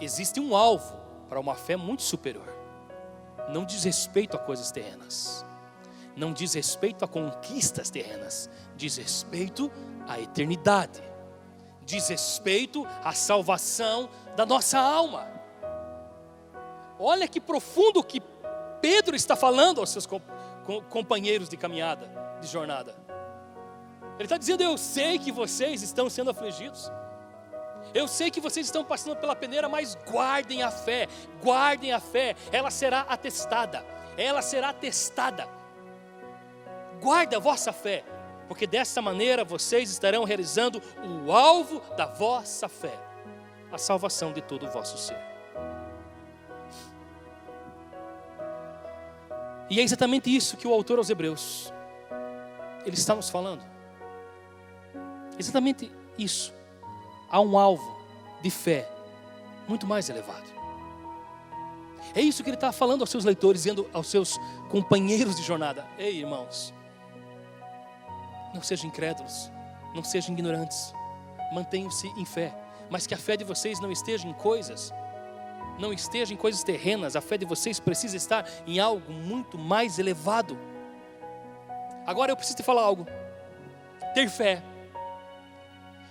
Existe um alvo para uma fé muito superior. Não diz respeito a coisas terrenas. Não diz respeito a conquistas terrenas. Diz respeito a eternidade, diz respeito à salvação da nossa alma. Olha que profundo que Pedro está falando aos seus companheiros de caminhada, de jornada. Ele está dizendo: Eu sei que vocês estão sendo afligidos. Eu sei que vocês estão passando pela peneira, mas guardem a fé, guardem a fé, ela será atestada, ela será testada. Guarda a vossa fé, porque dessa maneira vocês estarão realizando o alvo da vossa fé, a salvação de todo o vosso ser. E é exatamente isso que o autor aos Hebreus ele está nos falando. Exatamente isso. Há um alvo de fé muito mais elevado. É isso que ele está falando aos seus leitores, dizendo aos seus companheiros de jornada: Ei, irmãos, Não sejam incrédulos, não sejam ignorantes, mantenham-se em fé, mas que a fé de vocês não esteja em coisas, não esteja em coisas terrenas, a fé de vocês precisa estar em algo muito mais elevado. Agora eu preciso te falar algo. Ter fé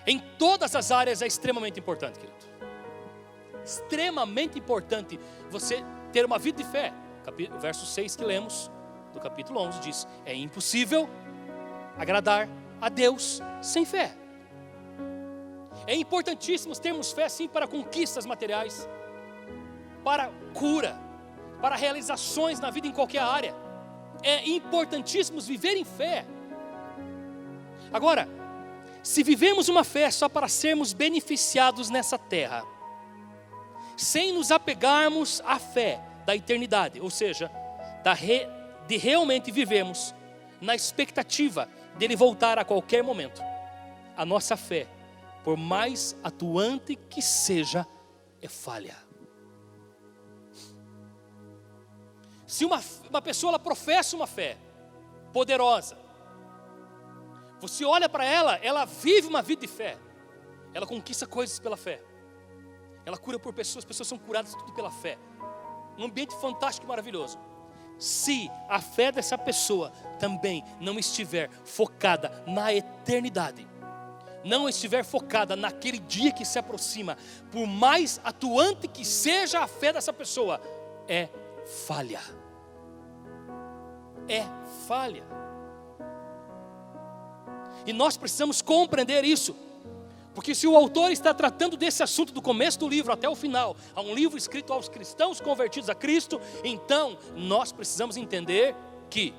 em todas as áreas é extremamente importante, querido. Extremamente importante você ter uma vida de fé. O verso 6 que lemos do capítulo 11 diz: É impossível agradar a Deus sem fé. É importantíssimo termos fé sim para conquistas materiais, para cura, para realizações na vida em qualquer área. É importantíssimo viver em fé. Agora, se vivemos uma fé só para sermos beneficiados nessa terra, sem nos apegarmos à fé da eternidade, ou seja, re, de realmente vivemos na expectativa dele voltar a qualquer momento, a nossa fé, por mais atuante que seja, é falha. Se uma, uma pessoa ela professa uma fé poderosa, você olha para ela, ela vive uma vida de fé. Ela conquista coisas pela fé. Ela cura por pessoas, as pessoas são curadas tudo pela fé. Um ambiente fantástico e maravilhoso. Se a fé dessa pessoa também não estiver focada na eternidade, não estiver focada naquele dia que se aproxima, por mais atuante que seja a fé dessa pessoa, é falha. É falha. E nós precisamos compreender isso. Porque se o autor está tratando desse assunto do começo do livro até o final, a um livro escrito aos cristãos convertidos a Cristo, então nós precisamos entender que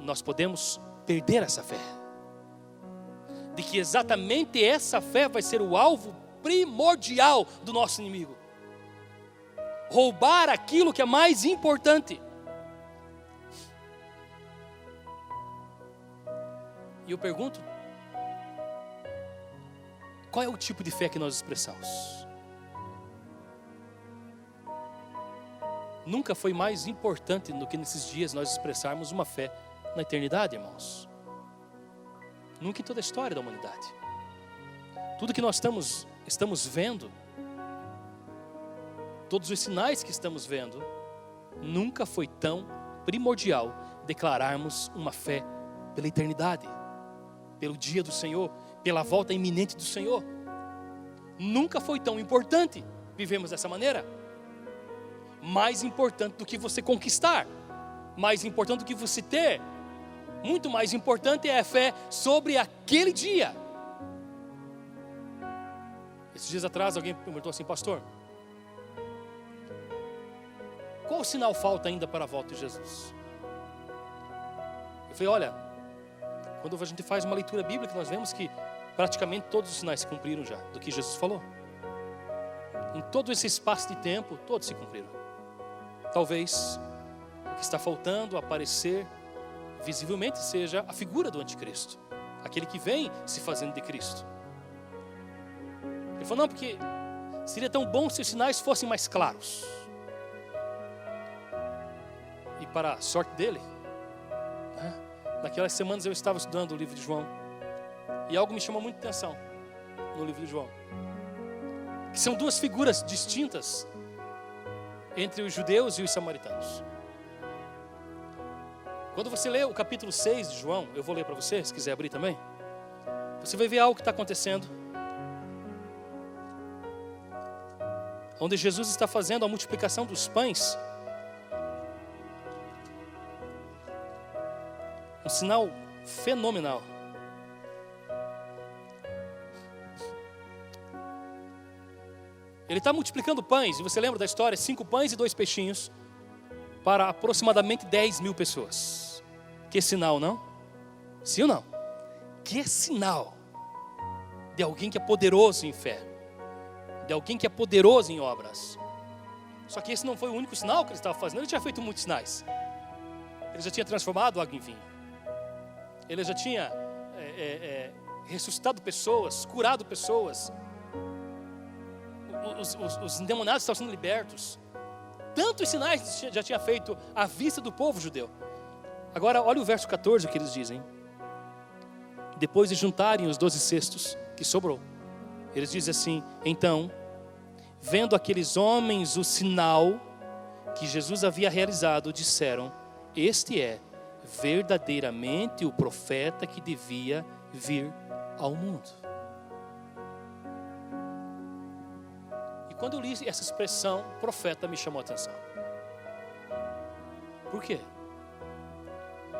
nós podemos perder essa fé. De que exatamente essa fé vai ser o alvo primordial do nosso inimigo. Roubar aquilo que é mais importante. E eu pergunto: qual é o tipo de fé que nós expressamos? Nunca foi mais importante do que nesses dias nós expressarmos uma fé na eternidade, irmãos. Nunca em toda a história da humanidade. Tudo que nós estamos, estamos vendo, todos os sinais que estamos vendo, nunca foi tão primordial declararmos uma fé pela eternidade pelo dia do Senhor, pela volta iminente do Senhor. Nunca foi tão importante vivemos dessa maneira. Mais importante do que você conquistar, mais importante do que você ter, muito mais importante é a fé sobre aquele dia. Esses dias atrás alguém perguntou assim, pastor, qual sinal falta ainda para a volta de Jesus? Eu falei, olha, quando a gente faz uma leitura bíblica, nós vemos que praticamente todos os sinais se cumpriram já, do que Jesus falou. Em todo esse espaço de tempo, todos se cumpriram. Talvez o que está faltando aparecer visivelmente seja a figura do anticristo, aquele que vem se fazendo de Cristo. Ele falou: não, porque seria tão bom se os sinais fossem mais claros. E para a sorte dele, Naquelas semanas eu estava estudando o livro de João. E algo me chamou muita atenção no livro de João. Que são duas figuras distintas entre os judeus e os samaritanos. Quando você lê o capítulo 6 de João, eu vou ler para você, se quiser abrir também. Você vai ver algo que está acontecendo. Onde Jesus está fazendo a multiplicação dos pães Um sinal fenomenal. Ele está multiplicando pães, e você lembra da história? Cinco pães e dois peixinhos para aproximadamente 10 mil pessoas. Que sinal, não? Sim ou não? Que sinal de alguém que é poderoso em fé, de alguém que é poderoso em obras. Só que esse não foi o único sinal que ele estava fazendo, ele tinha feito muitos sinais. Ele já tinha transformado água em vinho. Ele já tinha é, é, é, ressuscitado pessoas, curado pessoas. Os, os, os endemoniados estavam sendo libertos. Tantos sinais já tinha feito à vista do povo judeu. Agora, olha o verso 14 que eles dizem. depois de juntarem os doze cestos que sobrou, eles dizem assim: então, vendo aqueles homens o sinal que Jesus havia realizado, disseram: Este é verdadeiramente o profeta que devia vir ao mundo. Quando eu li essa expressão, profeta me chamou a atenção. Por quê?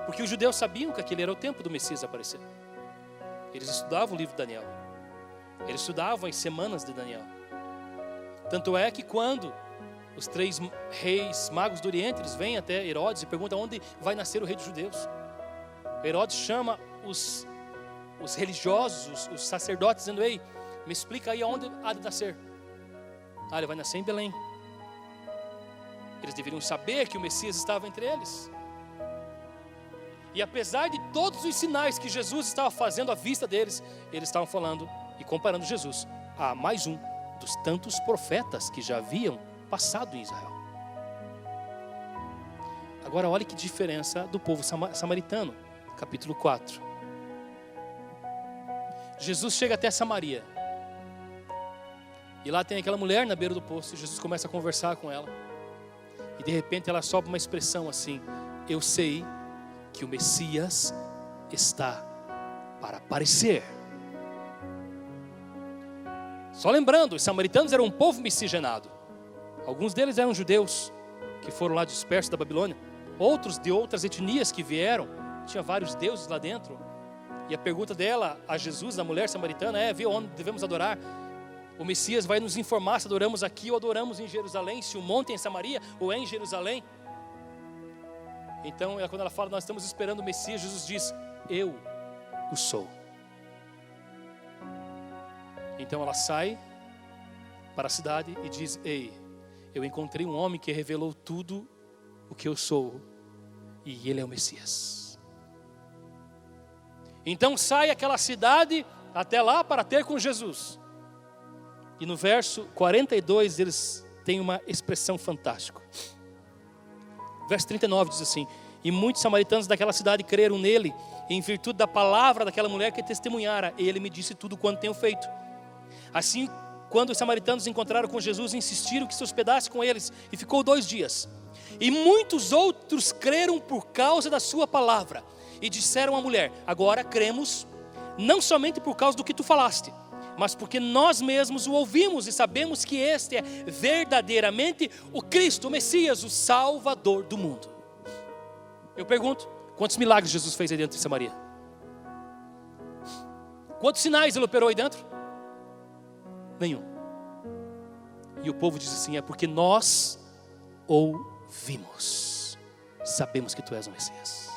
Porque os judeus sabiam que aquele era o tempo do Messias aparecer. Eles estudavam o livro de Daniel. Eles estudavam as semanas de Daniel. Tanto é que quando os três reis magos do Oriente, eles vêm até Herodes e perguntam onde vai nascer o rei dos judeus. Herodes chama os, os religiosos, os, os sacerdotes, dizendo: Ei, me explica aí aonde há de nascer. Ah, ele vai nascer em Belém. Eles deveriam saber que o Messias estava entre eles. E apesar de todos os sinais que Jesus estava fazendo à vista deles, eles estavam falando e comparando Jesus a mais um dos tantos profetas que já haviam passado em Israel. Agora olhe que diferença do povo samaritano, capítulo 4. Jesus chega até Samaria. E lá tem aquela mulher na beira do poço. Jesus começa a conversar com ela. E de repente ela sobe uma expressão assim: Eu sei que o Messias está para aparecer. Só lembrando, os samaritanos eram um povo miscigenado. Alguns deles eram judeus que foram lá dispersos da Babilônia, outros de outras etnias que vieram, tinha vários deuses lá dentro. E a pergunta dela a Jesus, a mulher samaritana, é: viu onde devemos adorar? O Messias vai nos informar se adoramos aqui ou adoramos em Jerusalém, se o monte é em Samaria ou é em Jerusalém. Então, é quando ela fala, nós estamos esperando o Messias, Jesus diz: Eu o sou. Então ela sai para a cidade e diz: Ei, eu encontrei um homem que revelou tudo o que eu sou, e ele é o Messias. Então sai aquela cidade até lá para ter com Jesus. E no verso 42 eles têm uma expressão fantástica. Verso 39 diz assim: E muitos samaritanos daquela cidade creram nele, em virtude da palavra daquela mulher que testemunhara. Ele me disse tudo quanto tenho feito. Assim, quando os samaritanos encontraram com Jesus, insistiram que se hospedasse com eles, e ficou dois dias. E muitos outros creram por causa da sua palavra, e disseram à mulher: Agora cremos, não somente por causa do que tu falaste, mas porque nós mesmos o ouvimos e sabemos que este é verdadeiramente o Cristo, o Messias, o Salvador do mundo. Eu pergunto: quantos milagres Jesus fez aí dentro de Samaria? Quantos sinais ele operou aí dentro? Nenhum. E o povo diz assim: é porque nós ouvimos, sabemos que tu és o Messias.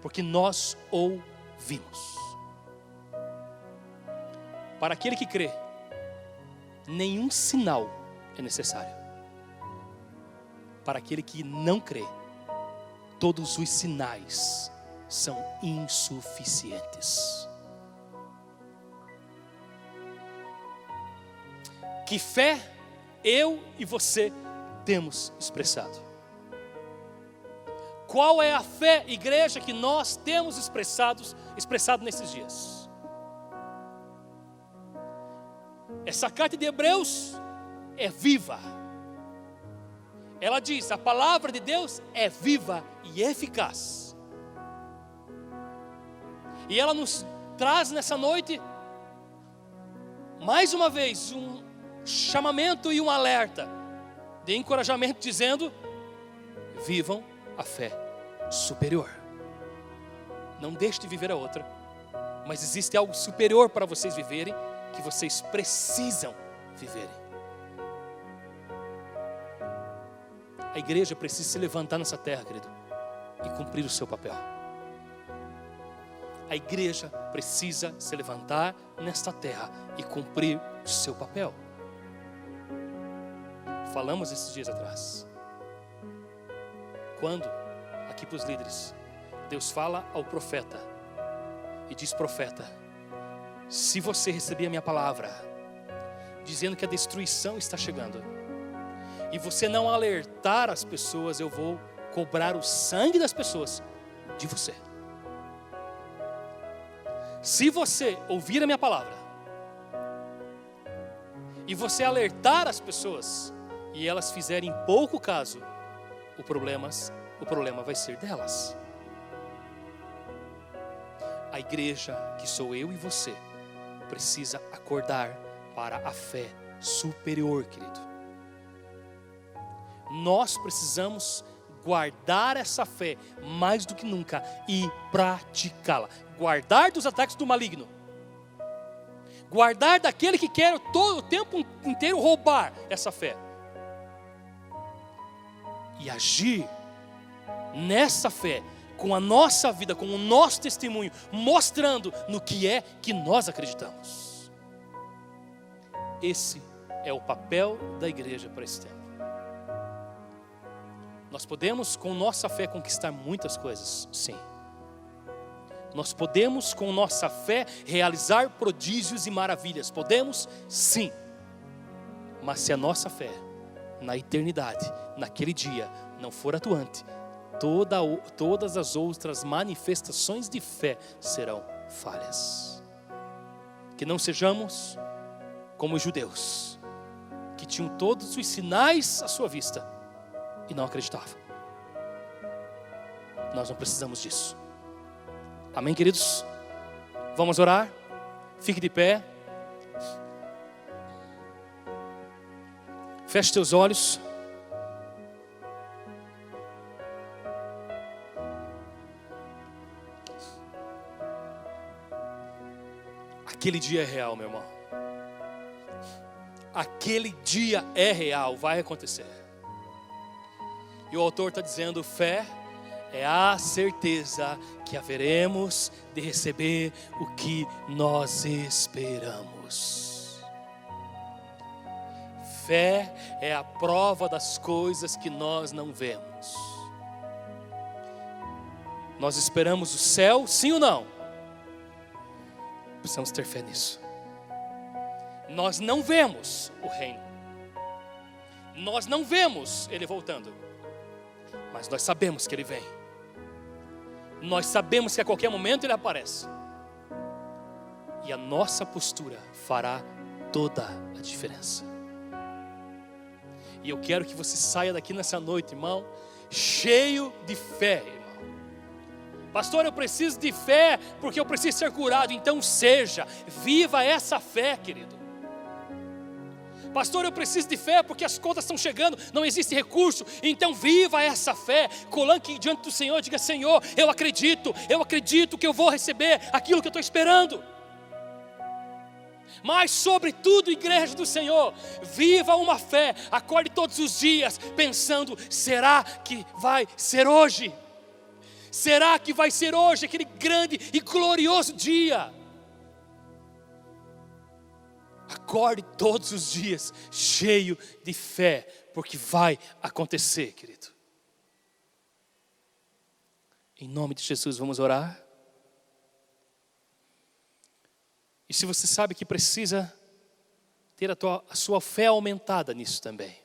Porque nós ouvimos. Para aquele que crê, nenhum sinal é necessário. Para aquele que não crê, todos os sinais são insuficientes. Que fé eu e você temos expressado? Qual é a fé, igreja, que nós temos expressado, expressado nesses dias? Essa carta de Hebreus é viva. Ela diz: a palavra de Deus é viva e eficaz. E ela nos traz nessa noite, mais uma vez, um chamamento e um alerta de encorajamento, dizendo: vivam a fé superior. Não deixe de viver a outra, mas existe algo superior para vocês viverem que vocês precisam viverem. A igreja precisa se levantar nessa terra, querido, e cumprir o seu papel. A igreja precisa se levantar nesta terra e cumprir o seu papel. Falamos esses dias atrás. Quando, aqui para os líderes, Deus fala ao profeta e diz: Profeta, se você receber a minha palavra, dizendo que a destruição está chegando, e você não alertar as pessoas, eu vou cobrar o sangue das pessoas de você. Se você ouvir a minha palavra e você alertar as pessoas e elas fizerem pouco caso, o problema, o problema vai ser delas. A igreja, que sou eu e você, precisa acordar para a fé superior, querido. Nós precisamos guardar essa fé mais do que nunca e praticá-la. Guardar dos ataques do maligno. Guardar daquele que quer todo o tempo inteiro roubar essa fé. E agir nessa fé com a nossa vida, com o nosso testemunho, mostrando no que é que nós acreditamos. Esse é o papel da igreja para esse tempo. Nós podemos, com nossa fé, conquistar muitas coisas, sim. Nós podemos, com nossa fé, realizar prodígios e maravilhas, podemos, sim. Mas se a nossa fé, na eternidade, naquele dia, não for atuante, toda, todas as outras manifestações de fé serão falhas. Que não sejamos como os judeus, que tinham todos os sinais à sua vista e não acreditavam. Nós não precisamos disso. Amém, queridos? Vamos orar? Fique de pé. Feche teus olhos. Aquele dia é real, meu irmão. Aquele dia é real, vai acontecer. E o autor está dizendo: fé é a certeza que haveremos de receber o que nós esperamos. Fé é a prova das coisas que nós não vemos. Nós esperamos o céu, sim ou não? Precisamos ter fé nisso. Nós não vemos o reino. Nós não vemos ele voltando. Mas nós sabemos que ele vem. Nós sabemos que a qualquer momento ele aparece. E a nossa postura fará toda a diferença. E eu quero que você saia daqui nessa noite, irmão, cheio de fé, Pastor, eu preciso de fé porque eu preciso ser curado. Então seja, viva essa fé, querido. Pastor, eu preciso de fé porque as contas estão chegando, não existe recurso. Então viva essa fé. Colanque diante do Senhor, diga: Senhor, eu acredito, eu acredito que eu vou receber aquilo que eu estou esperando. Mas, sobretudo, igreja do Senhor, viva uma fé, acorde todos os dias pensando: será que vai ser hoje? Será que vai ser hoje aquele grande e glorioso dia? Acorde todos os dias cheio de fé, porque vai acontecer, querido. Em nome de Jesus, vamos orar. E se você sabe que precisa ter a, tua, a sua fé aumentada nisso também.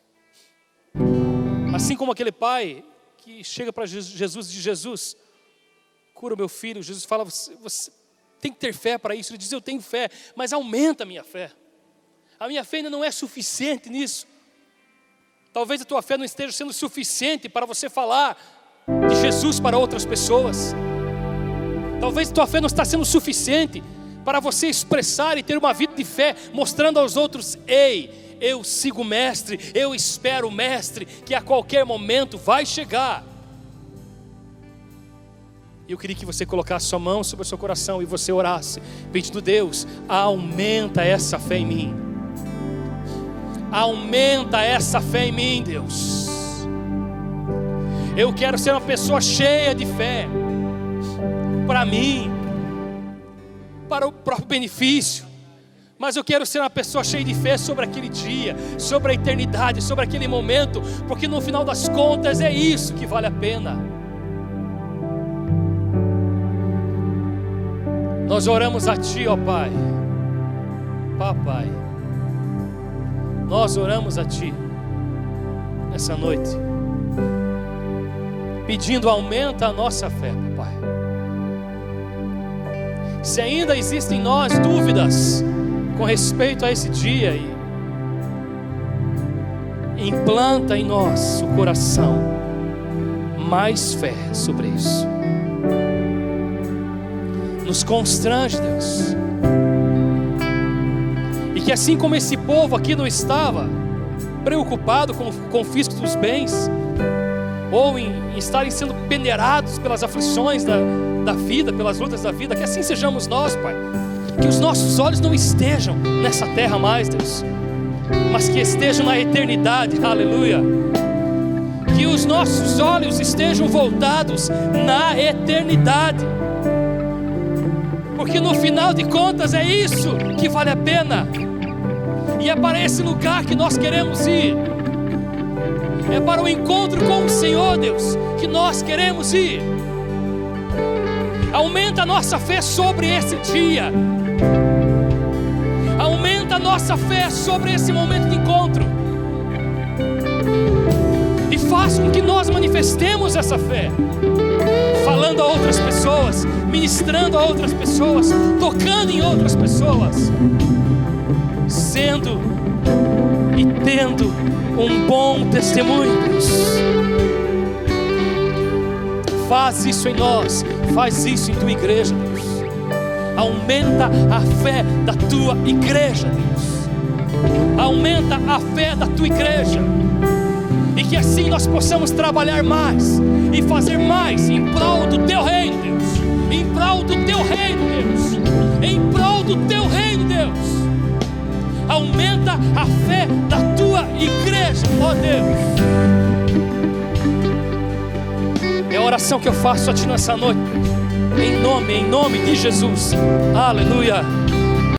Assim como aquele pai que chega para Jesus e diz: Jesus, cura o meu filho. Jesus fala: você, você tem que ter fé para isso. Ele diz: Eu tenho fé, mas aumenta a minha fé. A minha fé ainda não é suficiente nisso. Talvez a tua fé não esteja sendo suficiente para você falar de Jesus para outras pessoas. Talvez a tua fé não está sendo suficiente para você expressar e ter uma vida de fé, mostrando aos outros: ei, eu sigo o Mestre, eu espero o Mestre, que a qualquer momento vai chegar. E eu queria que você colocasse sua mão sobre o seu coração e você orasse, pedindo: Deus, aumenta essa fé em mim. Aumenta essa fé em mim, Deus. Eu quero ser uma pessoa cheia de fé, para mim, para o próprio benefício mas eu quero ser uma pessoa cheia de fé sobre aquele dia, sobre a eternidade, sobre aquele momento, porque no final das contas é isso que vale a pena. Nós oramos a Ti, ó Pai, Papai, nós oramos a Ti nessa noite, pedindo aumenta a nossa fé, Pai. Se ainda existem em nós dúvidas com respeito a esse dia, implanta em nós o coração mais fé sobre isso. Nos constrange, Deus. E que assim como esse povo aqui não estava preocupado com o confisco dos bens, ou em, em estarem sendo peneirados pelas aflições da, da vida, pelas lutas da vida, que assim sejamos nós, Pai. Que os nossos olhos não estejam nessa terra mais, Deus, mas que estejam na eternidade, aleluia. Que os nossos olhos estejam voltados na eternidade, porque no final de contas é isso que vale a pena, e é para esse lugar que nós queremos ir, é para o encontro com o Senhor, Deus, que nós queremos ir. Aumenta a nossa fé sobre esse dia. Aumenta a nossa fé sobre esse momento de encontro. E faz com que nós manifestemos essa fé. Falando a outras pessoas, ministrando a outras pessoas, tocando em outras pessoas, sendo e tendo um bom testemunho. Faz isso em nós, faz isso em tua igreja, Deus. Aumenta a fé da tua igreja, Deus. Aumenta a fé da tua igreja. E que assim nós possamos trabalhar mais e fazer mais em prol do teu reino. Em prol do teu reino, Deus. Em prol do teu reino, Deus. Aumenta a fé da tua igreja, ó Deus. É a oração que eu faço a Ti nessa noite. Em nome, em nome de Jesus. Aleluia.